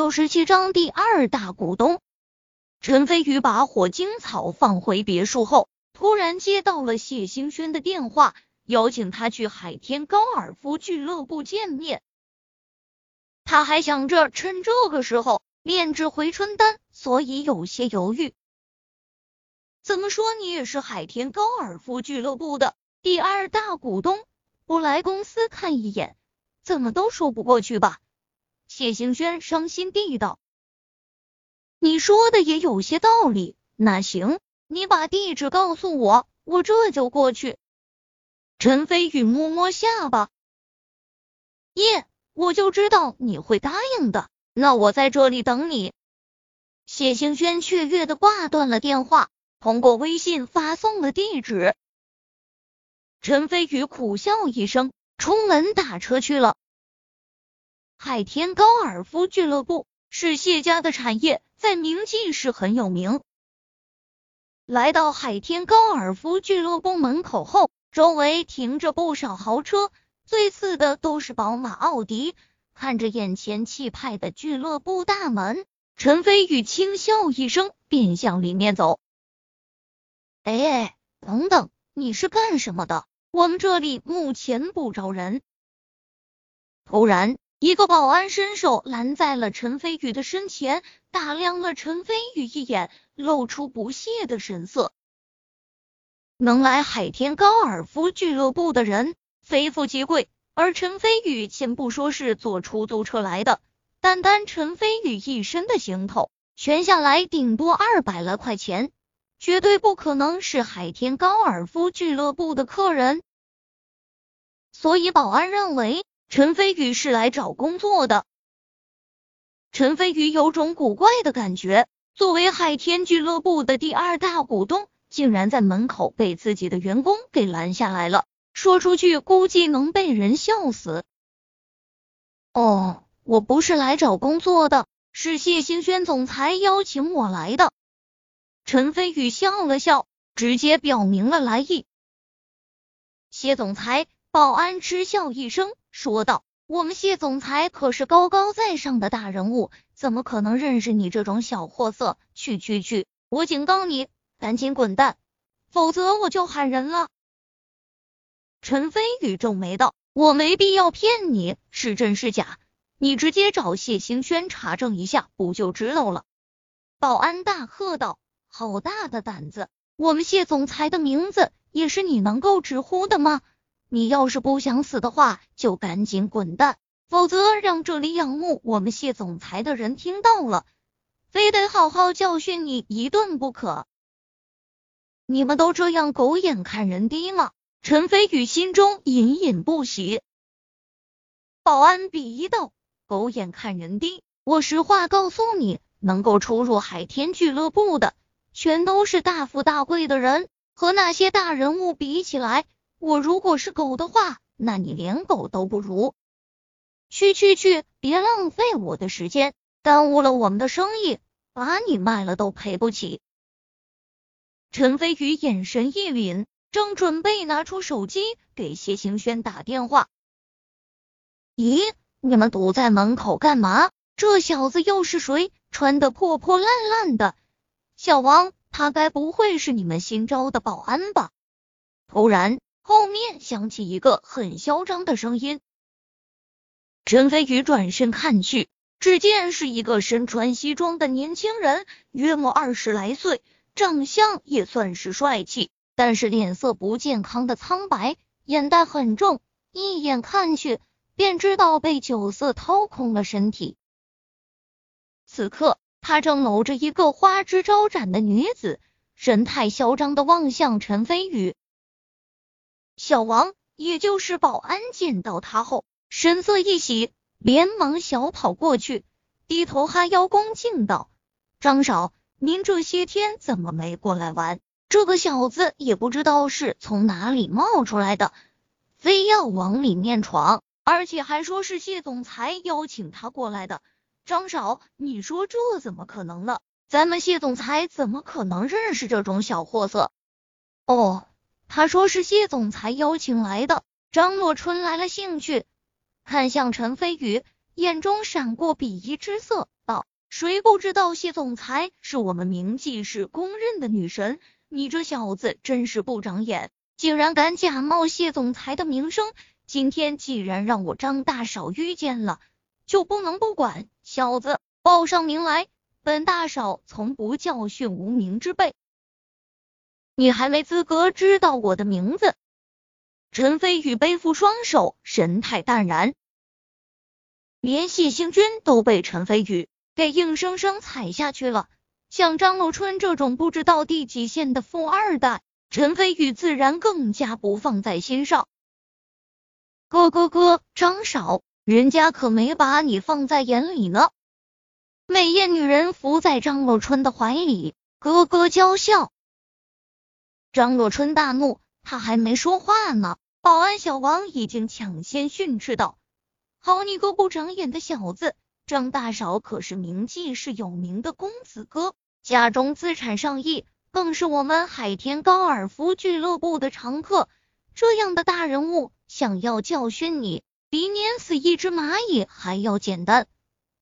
六十七章第二大股东。陈飞宇把火晶草放回别墅后，突然接到了谢兴轩的电话，邀请他去海天高尔夫俱乐部见面。他还想着趁这个时候炼制回春丹，所以有些犹豫。怎么说你也是海天高尔夫俱乐部的第二大股东，不来公司看一眼，怎么都说不过去吧？谢行轩伤心地道：“你说的也有些道理，那行，你把地址告诉我，我这就过去。”陈飞宇摸摸下巴：“耶，我就知道你会答应的，那我在这里等你。”谢行轩雀跃的挂断了电话，通过微信发送了地址。陈飞宇苦笑一声，出门打车去了。海天高尔夫俱乐部是谢家的产业，在明晋市很有名。来到海天高尔夫俱乐部门口后，周围停着不少豪车，最次的都是宝马、奥迪。看着眼前气派的俱乐部大门，陈飞宇轻笑一声，便向里面走。哎，等等，你是干什么的？我们这里目前不招人。突然。一个保安伸手拦在了陈飞宇的身前，打量了陈飞宇一眼，露出不屑的神色。能来海天高尔夫俱乐部的人非富即贵，而陈飞宇先不说是坐出租车来的，单单陈飞宇一身的行头，全下来顶多二百来块钱，绝对不可能是海天高尔夫俱乐部的客人。所以保安认为。陈飞宇是来找工作的。陈飞宇有种古怪的感觉，作为海天俱乐部的第二大股东，竟然在门口被自己的员工给拦下来了。说出去估计能被人笑死。哦，我不是来找工作的，是谢兴轩总裁邀请我来的。陈飞宇笑了笑，直接表明了来意。谢总裁，保安嗤笑一声。说道：“我们谢总裁可是高高在上的大人物，怎么可能认识你这种小货色？去去去！我警告你，赶紧滚蛋，否则我就喊人了。”陈飞宇皱眉道：“我没必要骗你，是真是假，你直接找谢兴轩查证一下，不就知道了？”保安大喝道：“好大的胆子！我们谢总裁的名字也是你能够直呼的吗？”你要是不想死的话，就赶紧滚蛋，否则让这里仰慕我们谢总裁的人听到了，非得好好教训你一顿不可。你们都这样狗眼看人低吗？陈飞宇心中隐隐不喜。保安鄙夷道：“狗眼看人低，我实话告诉你，能够出入海天俱乐部的，全都是大富大贵的人，和那些大人物比起来。”我如果是狗的话，那你连狗都不如。去去去，别浪费我的时间，耽误了我们的生意，把你卖了都赔不起。陈飞宇眼神一凛，正准备拿出手机给谢行轩打电话。咦，你们堵在门口干嘛？这小子又是谁？穿的破破烂烂的。小王，他该不会是你们新招的保安吧？突然。后面响起一个很嚣张的声音，陈飞宇转身看去，只见是一个身穿西装的年轻人，约莫二十来岁，长相也算是帅气，但是脸色不健康的苍白，眼袋很重，一眼看去便知道被酒色掏空了身体。此刻，他正搂着一个花枝招展的女子，神态嚣张的望向陈飞宇。小王，也就是保安，见到他后，神色一喜，连忙小跑过去，低头哈腰恭敬道：“张少，您这些天怎么没过来玩？这个小子也不知道是从哪里冒出来的，非要往里面闯，而且还说是谢总裁邀请他过来的。张少，你说这怎么可能呢？咱们谢总裁怎么可能认识这种小货色？哦。”他说是谢总裁邀请来的，张洛春来了兴趣，看向陈飞宇，眼中闪过鄙夷之色，道。谁不知道谢总裁是我们名记市公认的女神？你这小子真是不长眼，竟然敢假冒谢总裁的名声！今天既然让我张大嫂遇见了，就不能不管。小子，报上名来，本大嫂从不教训无名之辈。你还没资格知道我的名字。陈飞宇背负双手，神态淡然，连谢星君都被陈飞宇给硬生生踩下去了。像张洛春这种不知道第几线的富二代，陈飞宇自然更加不放在心上。哥哥哥，张少，人家可没把你放在眼里呢。美艳女人伏在张洛春的怀里，咯咯娇笑。张若春大怒，他还没说话呢，保安小王已经抢先训斥道：“好你个不长眼的小子！张大嫂可是名记是有名的公子哥。”家中资产上亿，更是我们海天高尔夫俱乐部的常客。这样的大人物，想要教训你，比碾死一只蚂蚁还要简单。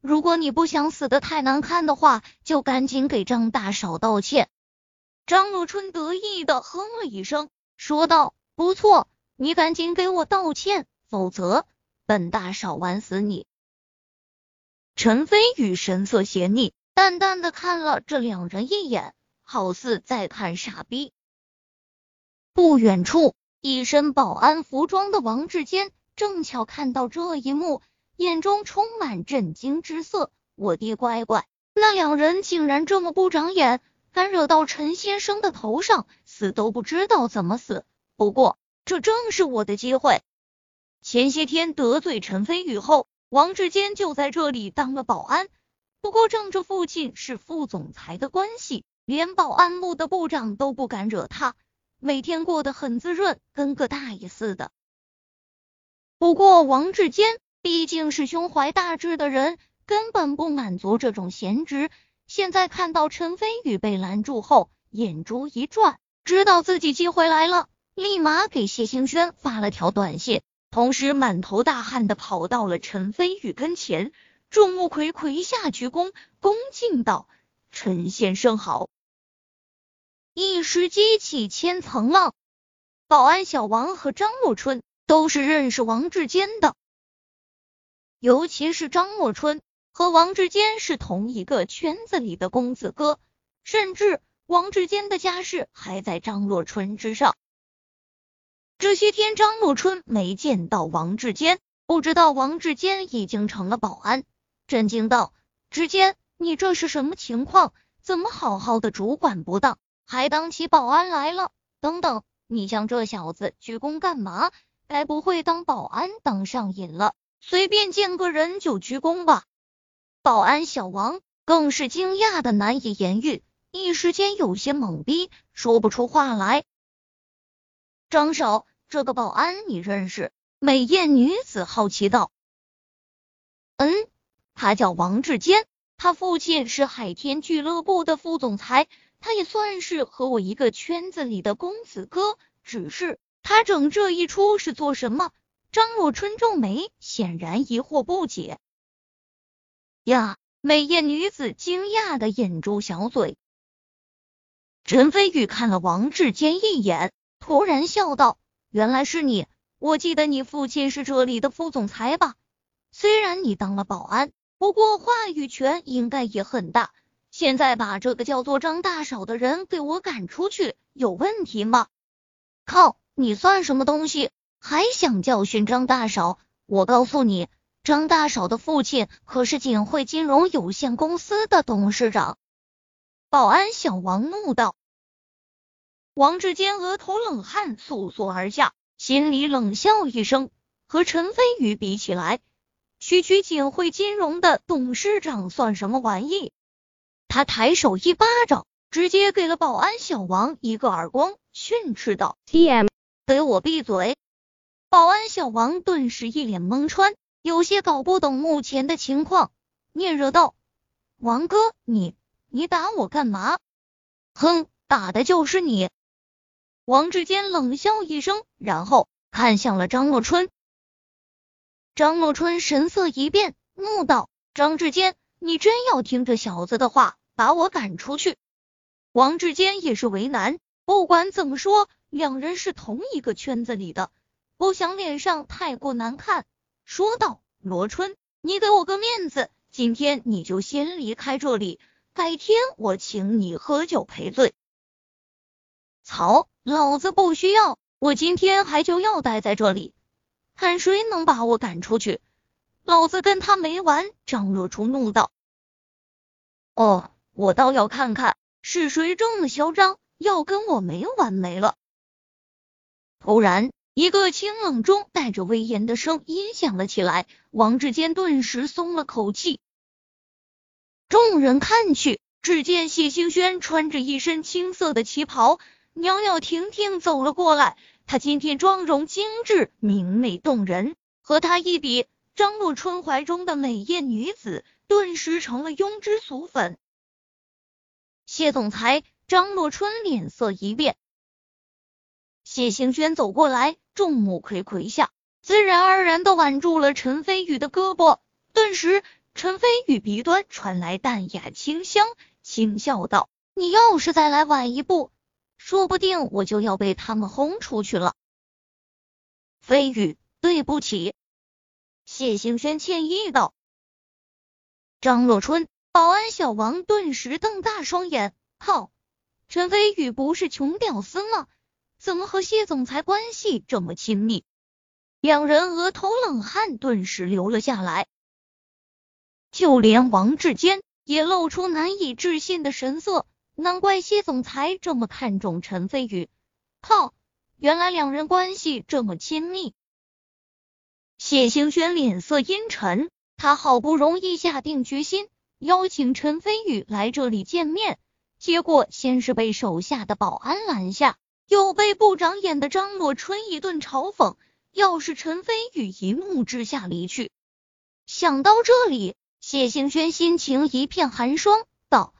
如果你不想死的太难看的话，就赶紧给张大嫂道歉。张若春得意的哼了一声，说道：“不错，你赶紧给我道歉，否则本大少玩死你。”陈飞宇神色邪逆。淡淡的看了这两人一眼，好似在看傻逼。不远处，一身保安服装的王志坚正巧看到这一幕，眼中充满震惊之色。我的乖乖，那两人竟然这么不长眼，敢惹到陈先生的头上，死都不知道怎么死。不过，这正是我的机会。前些天得罪陈飞宇后，王志坚就在这里当了保安。不过，仗着父亲是副总裁的关系，连保安部的部长都不敢惹他，每天过得很滋润，跟个大爷似的。不过，王志坚毕竟是胸怀大志的人，根本不满足这种闲职。现在看到陈飞宇被拦住后，眼珠一转，知道自己机会来了，立马给谢兴轩发了条短信，同时满头大汗的跑到了陈飞宇跟前。众目睽睽下鞠躬，恭敬道：“陈先生好。”一时激起千层浪。保安小王和张默春都是认识王志坚的，尤其是张默春和王志坚是同一个圈子里的公子哥，甚至王志坚的家世还在张若春之上。这些天张若春没见到王志坚，不知道王志坚已经成了保安。震惊道：“之间，你这是什么情况？怎么好好的主管不当，还当起保安来了？等等，你向这小子鞠躬干嘛？该不会当保安当上瘾了，随便见个人就鞠躬吧？”保安小王更是惊讶的难以言喻，一时间有些懵逼，说不出话来。张少，这个保安你认识？美艳女子好奇道：“嗯。”他叫王志坚，他父亲是海天俱乐部的副总裁，他也算是和我一个圈子里的公子哥。只是他整这一出是做什么？张若春皱眉，显然疑惑不解。呀，美艳女子惊讶的掩住小嘴。陈飞宇看了王志坚一眼，突然笑道：“原来是你，我记得你父亲是这里的副总裁吧？虽然你当了保安。”不过话语权应该也很大。现在把这个叫做张大少的人给我赶出去，有问题吗？靠，你算什么东西？还想教训张大少？我告诉你，张大少的父亲可是锦汇金融有限公司的董事长。保安小王怒道。王志坚额头冷汗簌簌而下，心里冷笑一声。和陈飞宇比起来。区区锦汇金融的董事长算什么玩意？他抬手一巴掌，直接给了保安小王一个耳光，训斥道：“T.M. 给我闭嘴！”保安小王顿时一脸懵穿，有些搞不懂目前的情况，聂热道：“王哥，你你打我干嘛？”“哼，打的就是你！”王志坚冷笑一声，然后看向了张若春。张若春神色一变，怒道：“张志坚，你真要听这小子的话，把我赶出去？王志坚也是为难，不管怎么说，两人是同一个圈子里的，不想脸上太过难看，说道：“罗春，你给我个面子，今天你就先离开这里，改天我请你喝酒赔罪。”操，老子不需要，我今天还就要待在这里，看谁能把我赶出去，老子跟他没完！张若初怒道：“哦，我倒要看看。”是谁这么嚣张，要跟我没完没了？突然，一个清冷中带着威严的声音响了起来，王志坚顿时松了口气。众人看去，只见谢兴轩穿着一身青色的旗袍，袅袅婷婷走了过来。她今天妆容精致，明媚动人，和她一比，张若春怀中的美艳女子顿时成了庸脂俗粉。谢总裁，张若春脸色一变。谢兴轩走过来，众目睽睽下，自然而然的挽住了陈飞宇的胳膊。顿时，陈飞宇鼻端传来淡雅清香，轻笑道：“你要是再来晚一步，说不定我就要被他们轰出去了。”飞宇，对不起。谢兴轩歉意道。张若春。保安小王顿时瞪大双眼，靠！陈飞宇不是穷屌丝吗？怎么和谢总裁关系这么亲密？两人额头冷汗顿时流了下来，就连王志坚也露出难以置信的神色。难怪谢总裁这么看重陈飞宇，靠！原来两人关系这么亲密。谢兴轩脸色阴沉，他好不容易下定决心。邀请陈飞宇来这里见面，结果先是被手下的保安拦下，又被不长眼的张洛春一顿嘲讽。要是陈飞宇一怒之下离去，想到这里，谢兴轩心情一片寒霜，道：“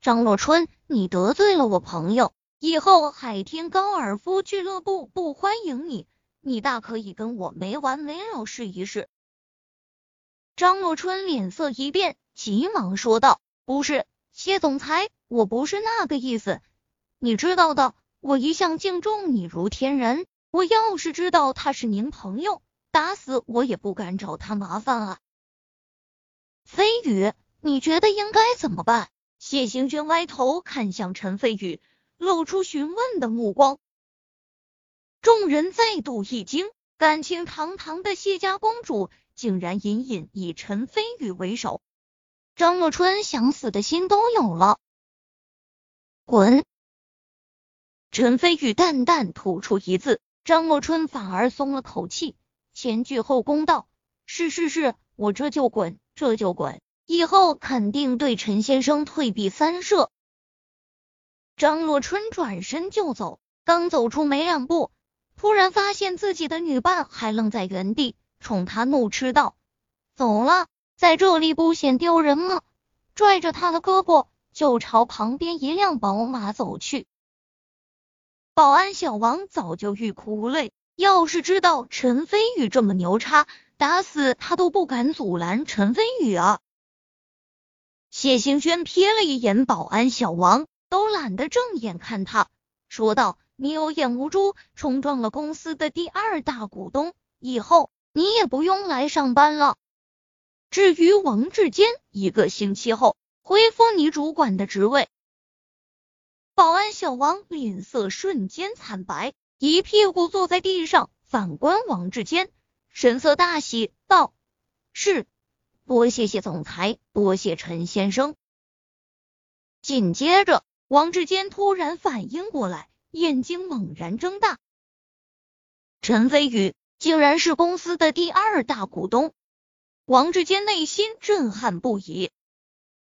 张洛春，你得罪了我朋友，以后海天高尔夫俱乐部不欢迎你，你大可以跟我没完没了试一试。”张洛春脸色一变。急忙说道：“不是谢总裁，我不是那个意思。你知道的，我一向敬重你如天人。我要是知道他是您朋友，打死我也不敢找他麻烦啊。”飞宇，你觉得应该怎么办？谢行军歪头看向陈飞宇，露出询问的目光。众人再度一惊，感情堂堂的谢家公主，竟然隐隐以陈飞宇为首。张若春想死的心都有了，滚！陈飞宇淡淡吐出一字，张若春反而松了口气，前倨后恭道：“是是是，我这就滚，这就滚，以后肯定对陈先生退避三舍。”张若春转身就走，刚走出没两步，突然发现自己的女伴还愣在原地，冲他怒斥道：“走了！”在这里不显丢人吗？拽着他的胳膊就朝旁边一辆宝马走去。保安小王早就欲哭无泪，要是知道陈飞宇这么牛叉，打死他都不敢阻拦陈飞宇啊！谢兴轩瞥了一眼保安小王，都懒得正眼看他，说道：“你有眼无珠，冲撞了公司的第二大股东，以后你也不用来上班了。”至于王志坚，一个星期后恢复你主管的职位。保安小王脸色瞬间惨白，一屁股坐在地上，反观王志坚，神色大喜，道：“是，多谢谢总裁，多谢陈先生。”紧接着，王志坚突然反应过来，眼睛猛然睁大，陈飞宇竟然是公司的第二大股东。王志坚内心震撼不已。